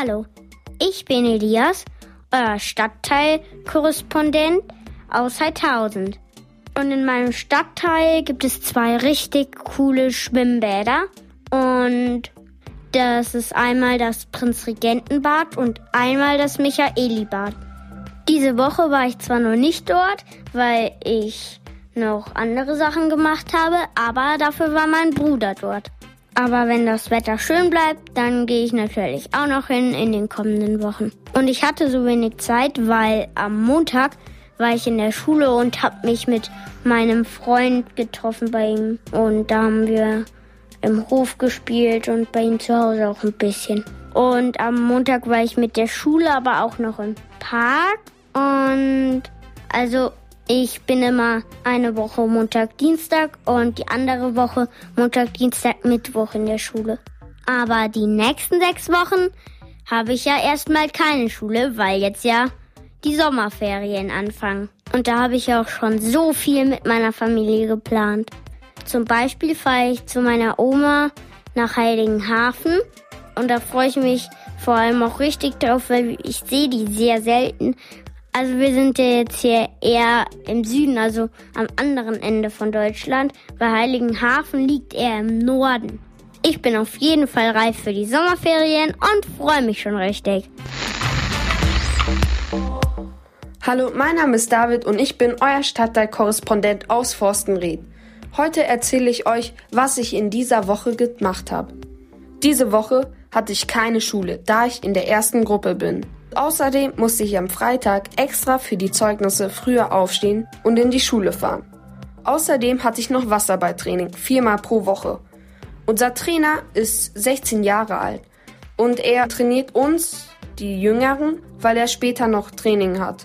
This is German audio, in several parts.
Hallo, ich bin Elias, euer Stadtteilkorrespondent aus Heidhausen. Und in meinem Stadtteil gibt es zwei richtig coole Schwimmbäder. Und das ist einmal das Prinzregentenbad und einmal das Michaelibad. Diese Woche war ich zwar noch nicht dort, weil ich noch andere Sachen gemacht habe, aber dafür war mein Bruder dort. Aber wenn das Wetter schön bleibt, dann gehe ich natürlich auch noch hin in den kommenden Wochen. Und ich hatte so wenig Zeit, weil am Montag war ich in der Schule und habe mich mit meinem Freund getroffen bei ihm. Und da haben wir im Hof gespielt und bei ihm zu Hause auch ein bisschen. Und am Montag war ich mit der Schule, aber auch noch im Park. Und also ich bin immer eine Woche Montag, Dienstag und die andere Woche Montag, Dienstag, Mittwoch in der Schule. Aber die nächsten sechs Wochen habe ich ja erstmal keine Schule, weil jetzt ja die Sommerferien anfangen. Und da habe ich auch schon so viel mit meiner Familie geplant. Zum Beispiel fahre ich zu meiner Oma nach Heiligenhafen und da freue ich mich vor allem auch richtig drauf, weil ich sehe die sehr selten. Also wir sind ja jetzt hier eher im Süden, also am anderen Ende von Deutschland, weil Heiligenhafen liegt eher im Norden. Ich bin auf jeden Fall reif für die Sommerferien und freue mich schon richtig. Hallo, mein Name ist David und ich bin euer Stadtteilkorrespondent aus Forstenried. Heute erzähle ich euch, was ich in dieser Woche gemacht habe. Diese Woche hatte ich keine Schule, da ich in der ersten Gruppe bin. Außerdem musste ich am Freitag extra für die Zeugnisse früher aufstehen und in die Schule fahren. Außerdem hatte ich noch Wasserballtraining, viermal pro Woche. Unser Trainer ist 16 Jahre alt und er trainiert uns, die Jüngeren, weil er später noch Training hat.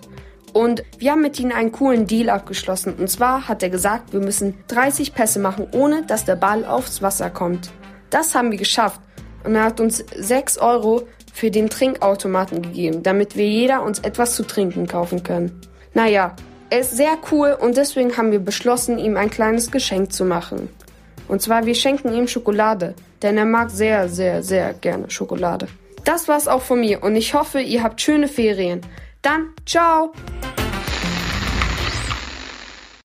Und wir haben mit ihm einen coolen Deal abgeschlossen. Und zwar hat er gesagt, wir müssen 30 Pässe machen, ohne dass der Ball aufs Wasser kommt. Das haben wir geschafft. Und er hat uns 6 Euro für den Trinkautomaten gegeben, damit wir jeder uns etwas zu trinken kaufen können. Naja, er ist sehr cool und deswegen haben wir beschlossen, ihm ein kleines Geschenk zu machen. Und zwar, wir schenken ihm Schokolade, denn er mag sehr, sehr, sehr gerne Schokolade. Das war's auch von mir und ich hoffe, ihr habt schöne Ferien. Dann, ciao!